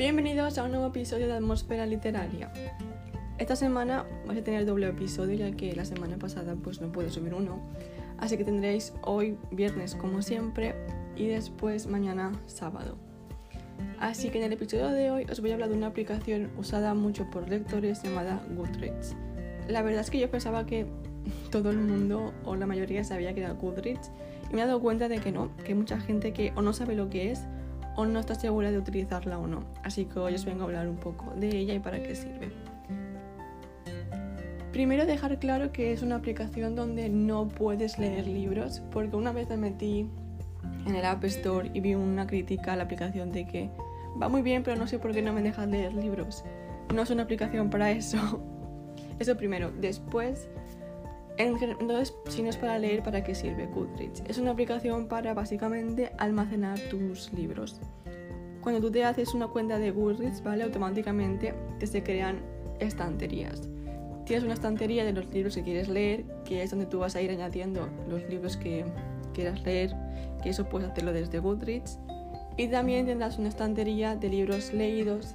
Bienvenidos a un nuevo episodio de Atmósfera Literaria. Esta semana vais a tener doble episodio ya que la semana pasada pues no pude subir uno. Así que tendréis hoy viernes como siempre y después mañana sábado. Así que en el episodio de hoy os voy a hablar de una aplicación usada mucho por lectores llamada Goodreads. La verdad es que yo pensaba que todo el mundo o la mayoría sabía que era Goodreads y me he dado cuenta de que no, que hay mucha gente que o no sabe lo que es o no está segura de utilizarla o no. Así que hoy os vengo a hablar un poco de ella y para qué sirve. Primero dejar claro que es una aplicación donde no puedes leer libros, porque una vez me metí en el App Store y vi una crítica a la aplicación de que va muy bien, pero no sé por qué no me dejan leer libros. No es una aplicación para eso. Eso primero. Después, entonces, si no es para leer, ¿para qué sirve Goodreads? Es una aplicación para básicamente almacenar tus libros. Cuando tú te haces una cuenta de Goodreads, ¿vale? Automáticamente te se crean estanterías. Tienes una estantería de los libros que quieres leer, que es donde tú vas a ir añadiendo los libros que quieras leer, que eso puedes hacerlo desde Goodreads. Y también tendrás una estantería de libros leídos,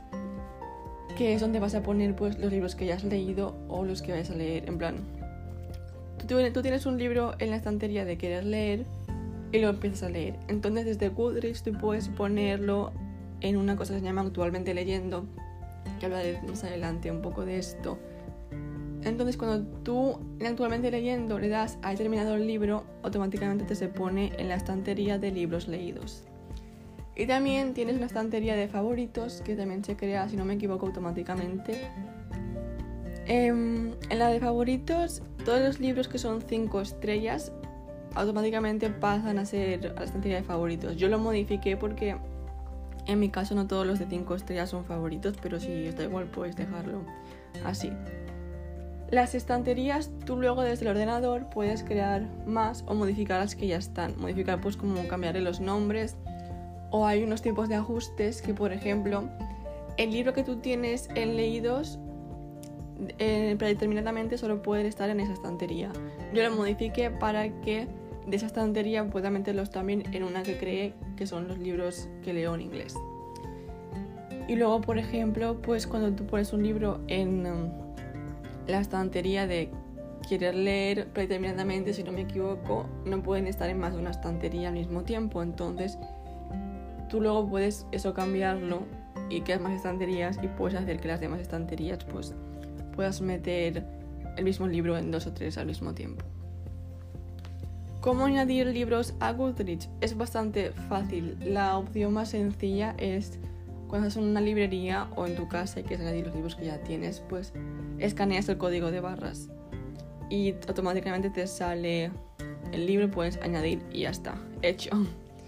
que es donde vas a poner pues, los libros que hayas leído o los que vayas a leer. En plan, tú, tienes un libro en la estantería de querer leer y lo empiezas a leer. Entonces desde Goodreads tú puedes ponerlo en una cosa que se llama actualmente leyendo, que hablaré más adelante un poco de esto. Entonces cuando tú en actualmente leyendo le das a determinado libro, automáticamente te se pone en la estantería de libros leídos. Y también tienes una estantería de favoritos que también se crea, si no me equivoco, automáticamente Em, en la de favoritos, todos los libros que son 5 estrellas automáticamente pasan a ser la estantería de favoritos. Yo lo modifiqué porque en mi caso no todos los de 5 estrellas son favoritos, pero si os da igual puedes dejarlo así. Las estanterías tú luego desde el ordenador puedes crear más o modificar las que ya están. Modificar pues como cambiarle los nombres o hay unos tipos de ajustes que por ejemplo el libro que tú tienes en leídos eh, predeterminadamente solo pueden estar en esa estantería. Yo lo modifique para que de esa estantería pueda meterlos también en una que cree que son los libros que leo en inglés. Y luego, por ejemplo, pues cuando tú pones un libro en um, la estantería de querer leer predeterminadamente, si no me equivoco, no pueden estar en más de una estantería al mismo tiempo. Entonces, tú luego puedes eso cambiarlo y que más estanterías y puedes hacer que las demás estanterías pues puedas meter el mismo libro en dos o tres al mismo tiempo. ¿Cómo añadir libros a Goodreads? Es bastante fácil. La opción más sencilla es cuando estás en una librería o en tu casa y quieres añadir los libros que ya tienes, pues escaneas el código de barras y automáticamente te sale el libro, puedes añadir y ya está, hecho.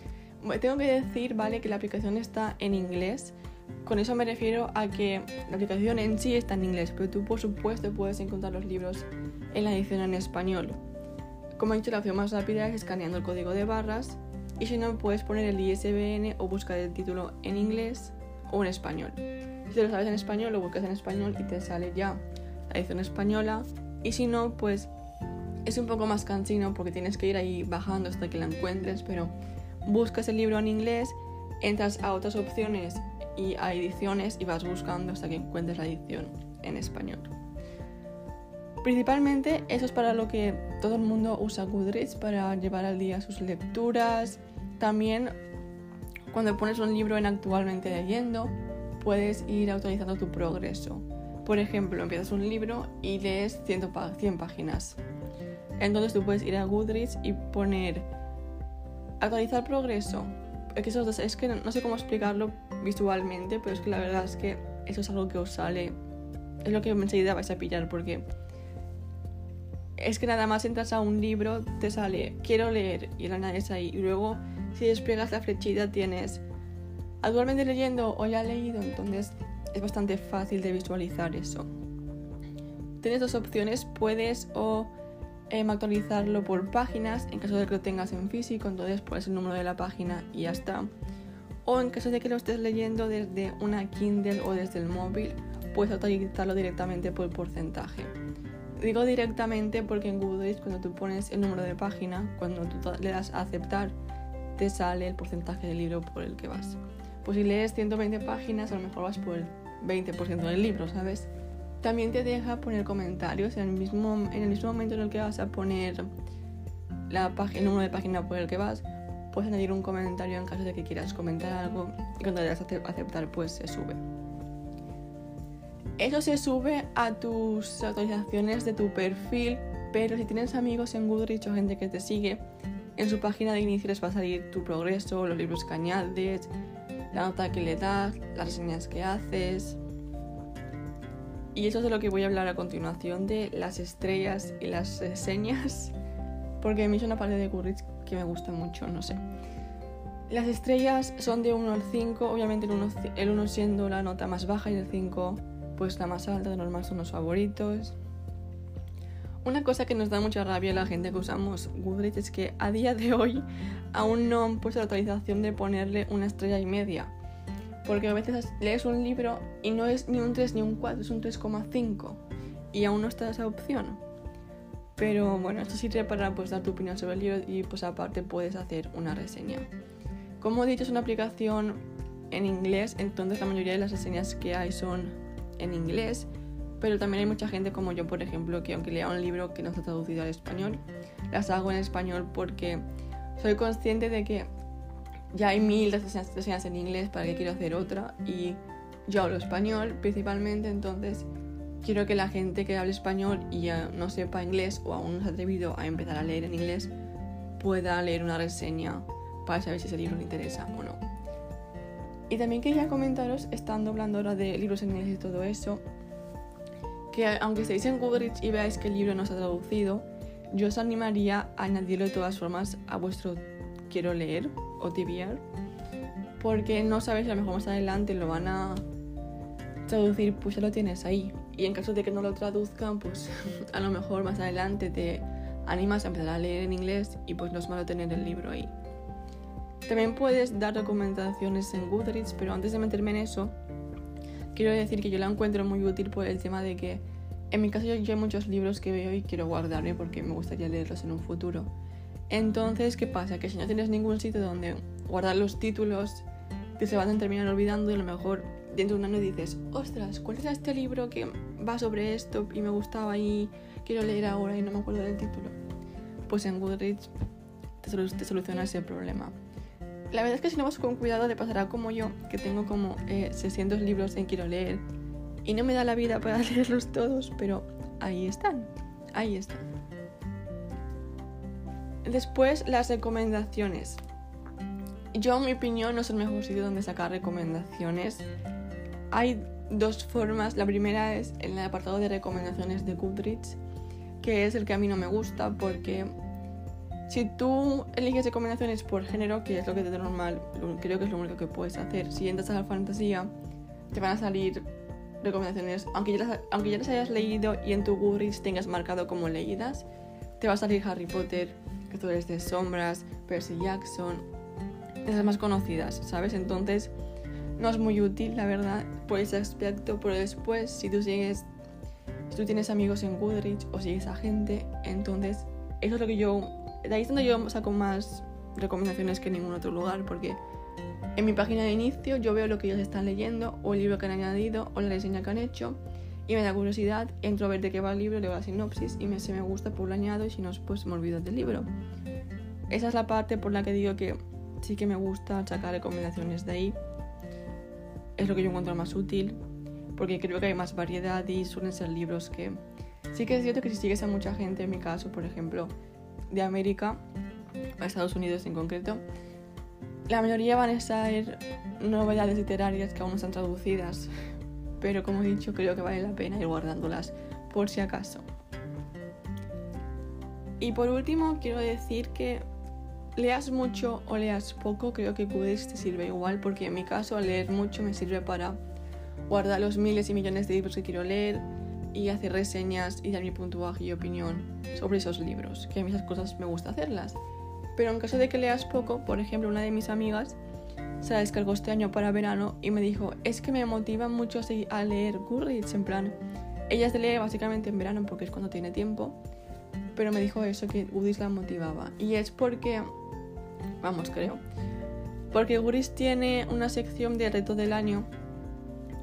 Tengo que decir, ¿vale? Que la aplicación está en inglés con eso me refiero a que la aplicación en sí está en inglés, pero tú por supuesto puedes encontrar los libros en la edición en español. Como he dicho, la opción más rápida es escaneando el código de barras y si no puedes poner el ISBN o buscar el título en inglés o en español. Si lo sabes en español, lo buscas en español y te sale ya la edición española y si no, pues es un poco más cansino porque tienes que ir ahí bajando hasta que la encuentres, pero buscas el libro en inglés, entras a otras opciones y a ediciones y vas buscando hasta que encuentres la edición en español. Principalmente eso es para lo que todo el mundo usa Goodreads para llevar al día sus lecturas. También cuando pones un libro en actualmente leyendo, puedes ir actualizando tu progreso. Por ejemplo, empiezas un libro y lees 100, 100 páginas. Entonces tú puedes ir a Goodreads y poner actualizar progreso es que, es que no, sé cómo explicarlo visualmente, pero es que la verdad es que eso es algo que os sale, es lo que enseguida vais a pillar, porque es que nada más entras a un libro, te sale quiero leer y la añades ahí, y luego si despliegas la flechita tienes actualmente leyendo o ya leído, entonces es bastante fácil de visualizar eso. Tienes dos opciones, puedes o Em, actualizarlo por páginas en caso de que lo tengas en físico, entonces pones el número de la página y ya está. O en caso de que lo estés leyendo desde una Kindle o desde el móvil, puedes actualizarlo directamente por porcentaje. Digo directamente porque en Goodreads cuando tú pones el número de página, cuando tú le das a aceptar, te sale el porcentaje del libro por el que vas. Pues si lees 120 páginas, a lo mejor vas por el 20% del libro, ¿sabes? También te deja poner comentarios en el mismo, en el mismo momento en el que vas a poner la el número de página por el que vas, puedes añadir un comentario en caso de que quieras comentar algo y cuando le das a aceptar pues se sube. Eso se sube a tus actualizaciones de tu perfil, pero si tienes amigos en Goodreads o gente que te sigue, en su página de inicio les va a salir tu progreso, los libros que añades, la nota que le das, las reseñas que haces. Y eso es de lo que voy a hablar a continuación de las estrellas y las reseñas porque a mí es una parte de Goodreads que me gusta mucho, no sé. Las estrellas son de 1 al 5, obviamente el 1, el 1 siendo la nota más baja y el 5 pues la más alta, de normal son los favoritos. Una cosa que nos da mucha rabia a la gente que usamos Goodreads es que a día de hoy aún no han puesto la actualización de ponerle una estrella y media. Porque a veces lees un libro y no es ni un 3 ni un 4, es un 3,5. Y aún no está esa opción. Pero bueno, esto sirve para pues, dar tu opinión sobre el libro y pues aparte puedes hacer una reseña. Como he dicho, es una aplicación en inglés, entonces la mayoría de las reseñas que hay son en inglés, pero también hay mucha gente como yo, por ejemplo, que aunque lea un libro que no está traducido al español, las hago en español porque soy consciente de que ya hay mil reseñas en inglés para que quiero hacer otra y yo hablo español principalmente, entonces quiero que la gente que hable español y ya no sepa inglés o aún no se ha atrevido a empezar a leer en inglés pueda leer una reseña para saber si ese libro le interesa o no. Y también quería comentaros, estando hablando ahora de libros en inglés y todo eso, que aunque estéis en Goodreads y veáis que el libro no se ha traducido, yo os animaría a añadirlo de todas formas a vuestro quiero leer o TBR, porque no sabéis, a lo mejor más adelante lo van a traducir, pues ya lo tienes ahí. Y en caso de que no lo traduzcan, pues a lo mejor más adelante te animas a empezar a leer en inglés y pues no es malo tener el libro ahí. También puedes dar recomendaciones en Goodreads, pero antes de meterme en eso, quiero decir que yo la encuentro muy útil por el tema de que en mi caso yo, hay muchos libros que veo y quiero guardarme porque me gustaría leerlos en un futuro. Entonces, ¿qué pasa? Que si no tienes ningún sitio donde guardar los títulos, que se van a terminar olvidando y a lo mejor dentro de un año dices, ostras, ¿cuál era este libro que va sobre esto y me gustaba y quiero leer ahora y no me acuerdo del título? Pues en Goodreads te, soluciona ese problema. La verdad es que si no vas con cuidado te pasará como yo, que tengo como 600 eh, libros en quiero leer y no me da la vida para leerlos todos, pero ahí están, ahí están. Después las recomendaciones. Yo, en mi opinión, no es el mejor sitio donde sacar recomendaciones hay dos formas. La primera es en el apartado de recomendaciones de Goodreads, que es el que a mí no me gusta porque si tú eliges recomendaciones por género, que es lo que te da normal, creo que es lo único que puedes hacer. Si entras a la fantasía, te van a salir recomendaciones, aunque ya, las, aunque ya las hayas leído y en tu Goodreads tengas marcado como leídas, te va a salir Harry Potter, eres de sombras, Percy Jackson, esas más conocidas, ¿sabes? Entonces no es muy útil, la verdad, por ese aspecto, pero después, si tú sigues, si tú tienes amigos en Goodreads o sigues a gente, entonces eso es lo que yo, de ahí es donde yo saco más recomendaciones que en ningún otro lugar, porque en mi página de inicio yo veo lo que ellos están leyendo, o el libro que han añadido, o la reseña que han hecho, y me da curiosidad, entro a ver de qué va el libro, leo la sinopsis, y me, si me gusta, pues lo añado, y si no, pues me olvido del libro. Esa es la parte por la que digo que sí que me gusta sacar recomendaciones de ahí, es lo que yo encuentro más útil, porque creo que hay más variedad y suelen ser libros que... Sí que es cierto que si sigues a mucha gente, en mi caso, por ejemplo, de América, a Estados Unidos en concreto, la mayoría van a ser novedades literarias que aún no están traducidas, pero como he dicho, creo que vale la pena ir guardándolas por si acaso. Y por último, quiero decir que leas mucho o leas poco, creo que Goodreads te sirve igual, porque en mi caso leer mucho me sirve para guardar los miles y millones de libros que quiero leer y hacer reseñas y dar mi puntuaje y opinión sobre esos libros, que a mí esas cosas me gusta hacerlas. Pero en caso de que leas poco, por ejemplo, una de mis amigas se la descargó este año para verano y me dijo, es que me motiva mucho a leer Goodreads, en plan, ella se lee básicamente en verano porque es cuando tiene tiempo, pero me dijo eso, que Goodreads la motivaba. Y es porque vamos, creo. Porque Goodreads tiene una sección de reto del año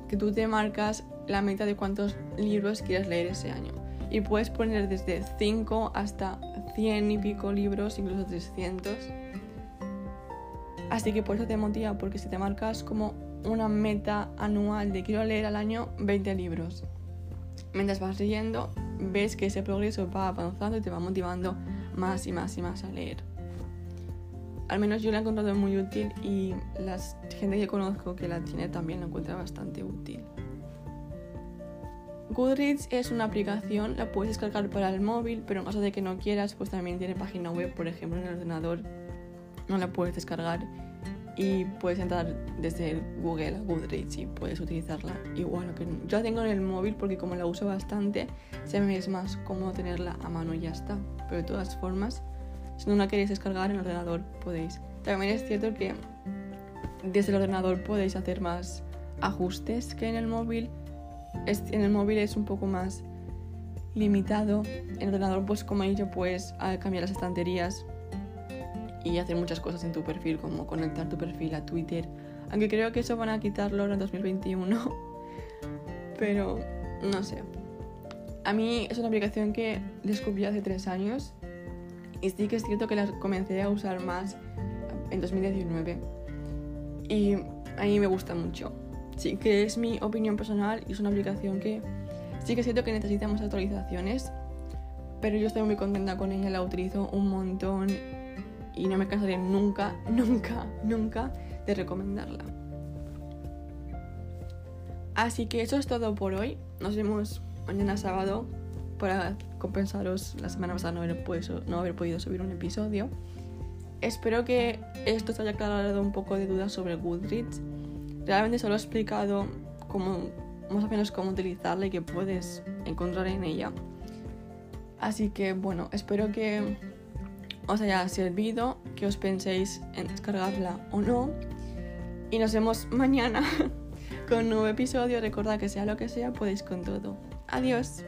que tú te marcas la meta de cuántos libros quieres leer ese año. Y puedes poner desde 5 hasta 100 y pico libros, incluso 300. Así que por eso te motiva, porque si te marcas como una meta anual de quiero leer al año 20 libros, mientras vas leyendo, ves que ese progreso va avanzando y te va motivando más y más y más a leer. Al menos yo la he encontrado muy útil y la gente que conozco que la tiene también la encuentra bastante útil. Goodreads es una aplicación, la puedes descargar para el móvil, pero en caso de que no quieras, pues también tiene página web, por ejemplo, en el ordenador no la puedes descargar y puedes entrar desde Google a Goodreads y puedes utilizarla igual. Que yo la tengo en el móvil porque como la uso bastante, se me es más cómodo tenerla a mano y ya está. Pero de todas formas, si no la queréis descargar en el ordenador, podéis. También es cierto que desde el ordenador podéis hacer más ajustes que en el móvil. En el móvil es un poco más limitado. En el ordenador, pues como he dicho, puedes cambiar las estanterías y hacer muchas cosas en tu perfil, como conectar tu perfil a Twitter. Aunque creo que eso van a quitarlo en 2021. Pero no sé. A mí es una aplicación que descubrí hace tres años y sí que es cierto que la comencé a usar más en 2019 y a mí me gusta mucho. Sí que es mi opinión personal y es una aplicación que sí que es cierto que necesitamos actualizaciones, pero yo estoy muy contenta con ella, la utilizo un montón y no me cansaré nunca, nunca, nunca de recomendarla. Así que eso es todo por hoy. Nos vemos mañana sábado para compensaros la semana pasada no haber, no haber podido subir un episodio. Espero que esto os haya aclarado un poco de dudas sobre Goodreads. Realmente solo he explicado cómo, más o menos cómo utilizarla y qué puedes encontrar en ella. Así que bueno, espero que os haya servido, que os penséis en descargarla o no. Y nos vemos mañana con un nuevo episodio. Recordad que sea lo que sea, podéis con todo. Adiós.